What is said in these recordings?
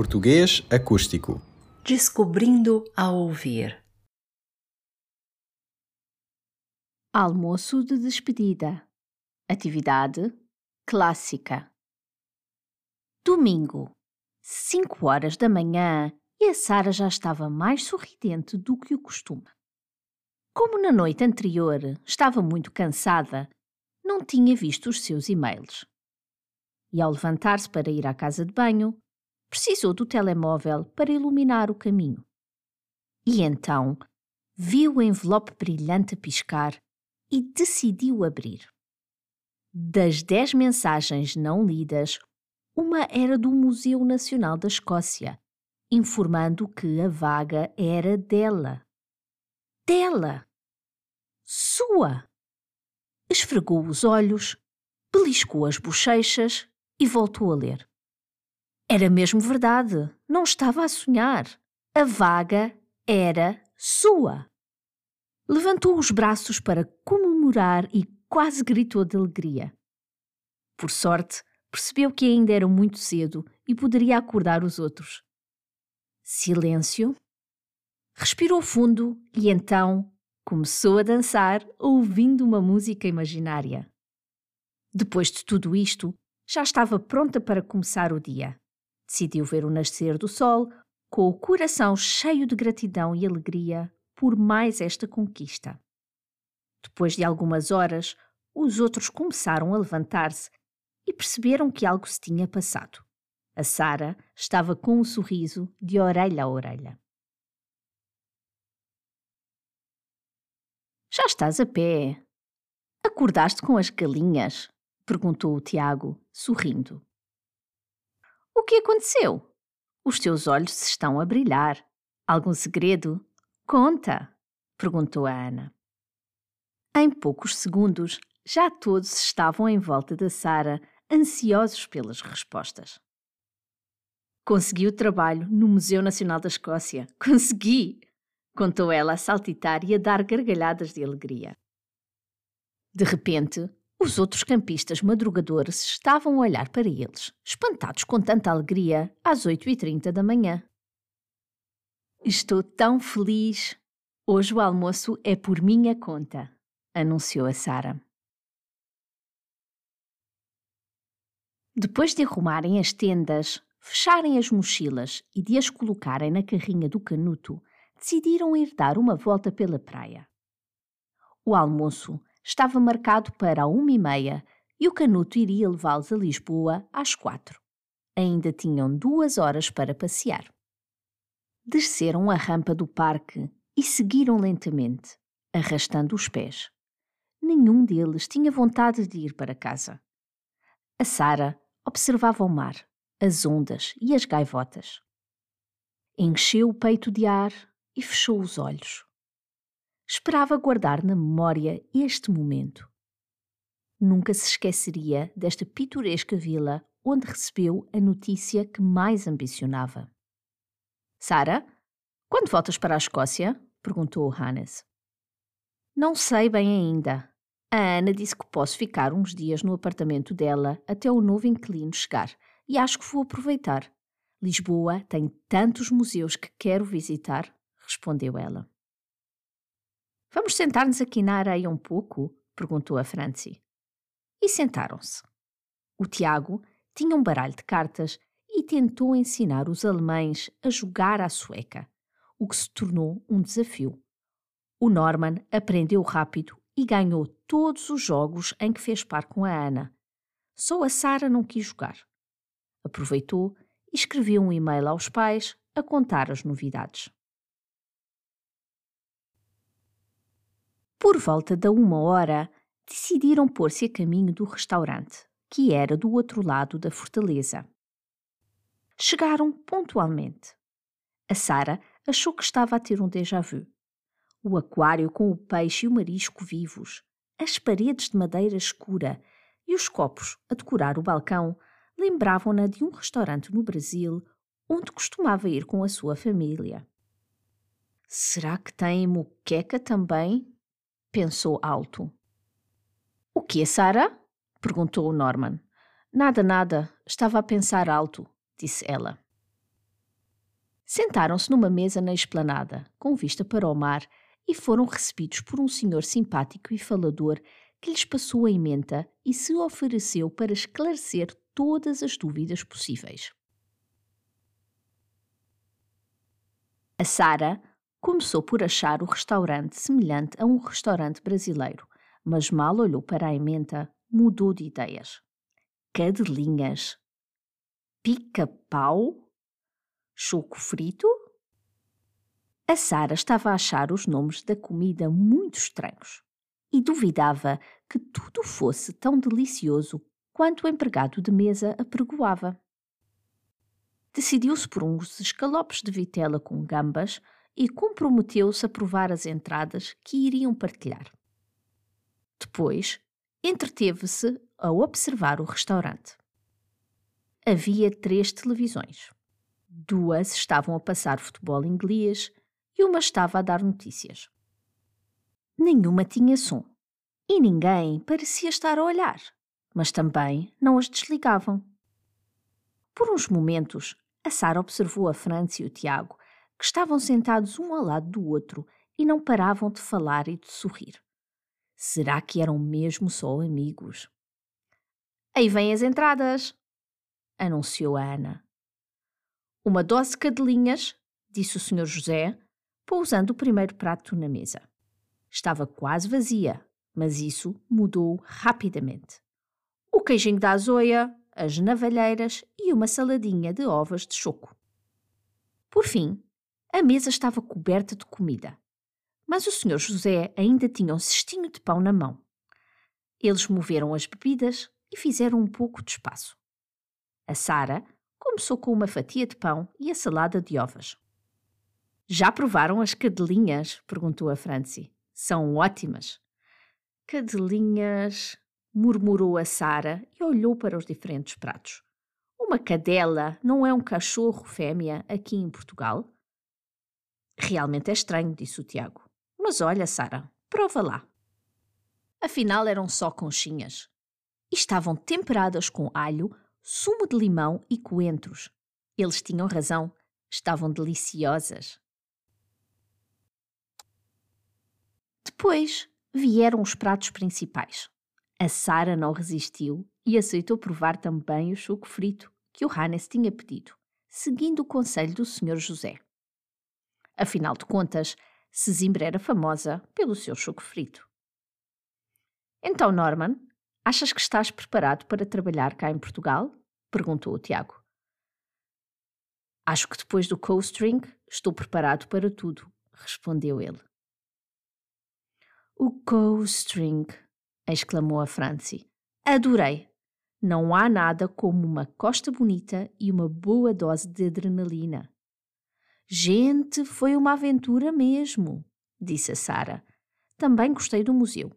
Português acústico. Descobrindo a ouvir. Almoço de despedida. Atividade clássica. Domingo, 5 horas da manhã, e a Sara já estava mais sorridente do que o costume. Como na noite anterior estava muito cansada, não tinha visto os seus e-mails. E ao levantar-se para ir à casa de banho, precisou do telemóvel para iluminar o caminho. E então viu o envelope brilhante a piscar e decidiu abrir. Das dez mensagens não lidas, uma era do Museu Nacional da Escócia, informando que a vaga era dela. Dela! Sua! Esfregou os olhos, beliscou as bochechas e voltou a ler. Era mesmo verdade, não estava a sonhar. A vaga era sua. Levantou os braços para comemorar e quase gritou de alegria. Por sorte, percebeu que ainda era muito cedo e poderia acordar os outros. Silêncio. Respirou fundo e então começou a dançar ouvindo uma música imaginária. Depois de tudo isto, já estava pronta para começar o dia. Decidiu ver o nascer do sol, com o coração cheio de gratidão e alegria por mais esta conquista. Depois de algumas horas, os outros começaram a levantar-se e perceberam que algo se tinha passado. A Sara estava com um sorriso de orelha a orelha. Já estás a pé. Acordaste com as galinhas? perguntou o Tiago, sorrindo. O que aconteceu? Os teus olhos estão a brilhar. Algum segredo? Conta! perguntou a Ana. Em poucos segundos, já todos estavam em volta da Sara, ansiosos pelas respostas. Consegui o trabalho no Museu Nacional da Escócia. Consegui! contou ela a saltitar e a dar gargalhadas de alegria. De repente, os outros campistas madrugadores estavam a olhar para eles, espantados com tanta alegria, às 8h30 da manhã. Estou tão feliz! Hoje o almoço é por minha conta, anunciou a Sara. Depois de arrumarem as tendas, fecharem as mochilas e de as colocarem na carrinha do canuto, decidiram ir dar uma volta pela praia. O almoço estava marcado para a uma e meia e o canuto iria levá-los a Lisboa às quatro. Ainda tinham duas horas para passear. Desceram a rampa do parque e seguiram lentamente, arrastando os pés. Nenhum deles tinha vontade de ir para casa. A Sara observava o mar, as ondas e as gaivotas. Encheu o peito de ar e fechou os olhos esperava guardar na memória este momento. Nunca se esqueceria desta pitoresca vila onde recebeu a notícia que mais ambicionava. Sara, quando voltas para a Escócia? perguntou Hannes. Não sei bem ainda. A Ana disse que posso ficar uns dias no apartamento dela até o novo inquilino chegar e acho que vou aproveitar. Lisboa tem tantos museus que quero visitar, respondeu ela. Vamos sentar-nos aqui na areia um pouco? perguntou a Franci. E sentaram-se. O Tiago tinha um baralho de cartas e tentou ensinar os alemães a jogar à sueca, o que se tornou um desafio. O Norman aprendeu rápido e ganhou todos os jogos em que fez par com a Ana. Só a Sara não quis jogar. Aproveitou e escreveu um e-mail aos pais a contar as novidades. Por volta da uma hora, decidiram pôr-se a caminho do restaurante, que era do outro lado da fortaleza. Chegaram pontualmente. A Sara achou que estava a ter um déjà vu. O aquário com o peixe e o marisco vivos, as paredes de madeira escura e os copos a decorar o balcão lembravam-na de um restaurante no Brasil onde costumava ir com a sua família. Será que tem moqueca também? Pensou alto. O que, Sara? perguntou o Norman. Nada, nada. Estava a pensar alto, disse ela. Sentaram-se numa mesa na esplanada, com vista para o mar, e foram recebidos por um senhor simpático e falador que lhes passou a emenda e se ofereceu para esclarecer todas as dúvidas possíveis. A Sara começou por achar o restaurante semelhante a um restaurante brasileiro, mas mal olhou para a emenda, mudou de ideias. Cadelinhas. Pica-pau? Choco frito? A Sara estava a achar os nomes da comida muito estranhos e duvidava que tudo fosse tão delicioso quanto o empregado de mesa apregoava. Decidiu-se por uns escalopes de vitela com gambas e comprometeu-se a provar as entradas que iriam partilhar. Depois, entreteve-se a observar o restaurante. Havia três televisões. Duas estavam a passar futebol inglês e uma estava a dar notícias. Nenhuma tinha som e ninguém parecia estar a olhar, mas também não as desligavam. Por uns momentos, a Sara observou a França e o Tiago, que estavam sentados um ao lado do outro e não paravam de falar e de sorrir. Será que eram mesmo só amigos? Aí vêm as entradas, anunciou a Ana. Uma dose de cadelinhas, disse o Sr. José, pousando o primeiro prato na mesa. Estava quase vazia, mas isso mudou rapidamente. O queijinho da azoia, as navalheiras e uma saladinha de ovas de choco. Por fim, a mesa estava coberta de comida, mas o Sr. José ainda tinha um cestinho de pão na mão. Eles moveram as bebidas e fizeram um pouco de espaço. A Sara começou com uma fatia de pão e a salada de ovas. Já provaram as cadelinhas? perguntou a Francie. São ótimas. Cadelinhas, murmurou a Sara e olhou para os diferentes pratos. Uma cadela não é um cachorro fêmea aqui em Portugal? Realmente é estranho, disse o Tiago. Mas olha, Sara, prova lá. Afinal eram só conchinhas. E estavam temperadas com alho, sumo de limão e coentros. Eles tinham razão, estavam deliciosas. Depois vieram os pratos principais. A Sara não resistiu e aceitou provar também o choco frito que o Hannes tinha pedido, seguindo o conselho do Sr. José. Afinal de contas, Sesimbra era famosa pelo seu choco frito. Então, Norman, achas que estás preparado para trabalhar cá em Portugal? perguntou o Tiago. Acho que depois do co-string estou preparado para tudo, respondeu ele. O co-string! exclamou a Francie. Adorei! Não há nada como uma costa bonita e uma boa dose de adrenalina. Gente, foi uma aventura mesmo, disse a Sara. Também gostei do museu.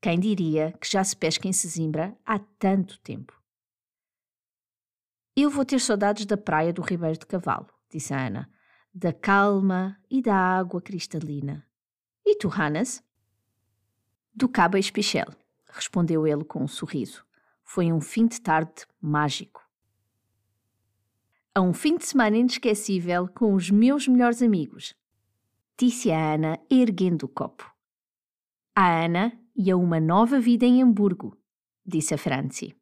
Quem diria que já se pesca em Sesimbra há tanto tempo? Eu vou ter saudades da praia do Ribeiro de Cavalo, disse a Ana, da calma e da água cristalina. E tu, Hannes? Do Cabo Espichel, respondeu ele com um sorriso. Foi um fim de tarde mágico. A um fim de semana inesquecível com os meus melhores amigos, disse a Ana, erguendo o copo. A Ana e a uma nova vida em Hamburgo, disse a Francie.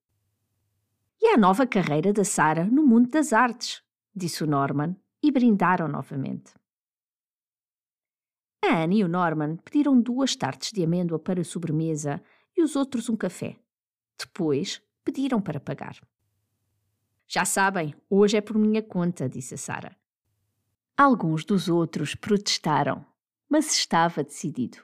E a nova carreira da Sara no mundo das artes, disse o Norman, e brindaram novamente. A Anne e o Norman pediram duas tartes de amêndoa para sobremesa e os outros um café. Depois pediram para pagar. Já sabem, hoje é por minha conta, disse a Sara. Alguns dos outros protestaram, mas estava decidido.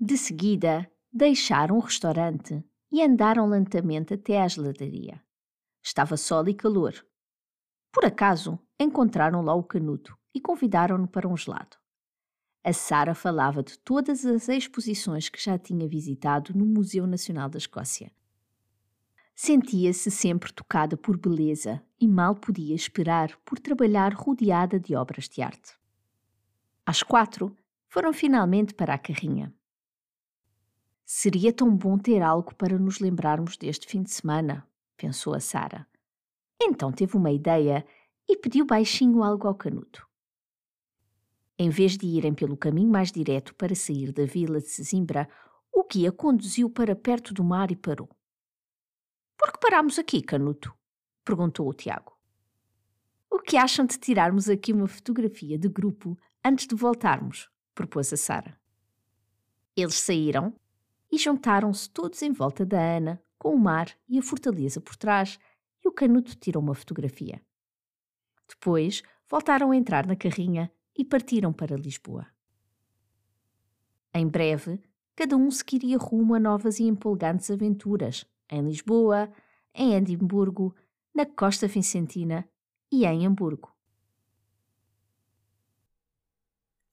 De seguida, deixaram o restaurante e andaram lentamente até à geladaria. Estava sol e calor, por acaso, encontraram lá o Canuto e convidaram-no para um gelado. A Sara falava de todas as exposições que já tinha visitado no Museu Nacional da Escócia. Sentia-se sempre tocada por beleza e mal podia esperar por trabalhar rodeada de obras de arte. Às quatro, foram finalmente para a carrinha. Seria tão bom ter algo para nos lembrarmos deste fim de semana, pensou a Sara. Então teve uma ideia e pediu baixinho algo ao canuto. Em vez de irem pelo caminho mais direto para sair da vila de Sesimbra, o guia conduziu para perto do mar e parou. Por que paramos aqui, Canuto? perguntou o Tiago. O que acham de tirarmos aqui uma fotografia de grupo antes de voltarmos? propôs a Sara. Eles saíram e juntaram-se todos em volta da Ana, com o mar e a fortaleza por trás, e o Canuto tirou uma fotografia. Depois voltaram a entrar na carrinha e partiram para Lisboa. Em breve, cada um seguiria rumo a novas e empolgantes aventuras em Lisboa, em Edimburgo, na costa vicentina e em Hamburgo.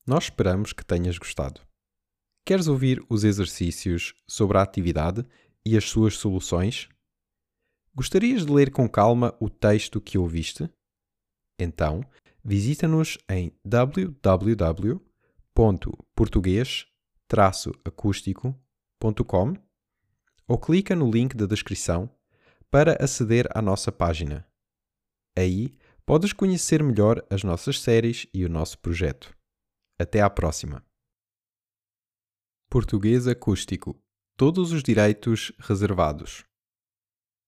Nós esperamos que tenhas gostado. Queres ouvir os exercícios sobre a atividade e as suas soluções? Gostarias de ler com calma o texto que ouviste? Então, visita-nos em www.português-acústico.com ou clica no link da descrição para aceder à nossa página. Aí podes conhecer melhor as nossas séries e o nosso projeto. Até à próxima! Português Acústico. Todos os direitos reservados.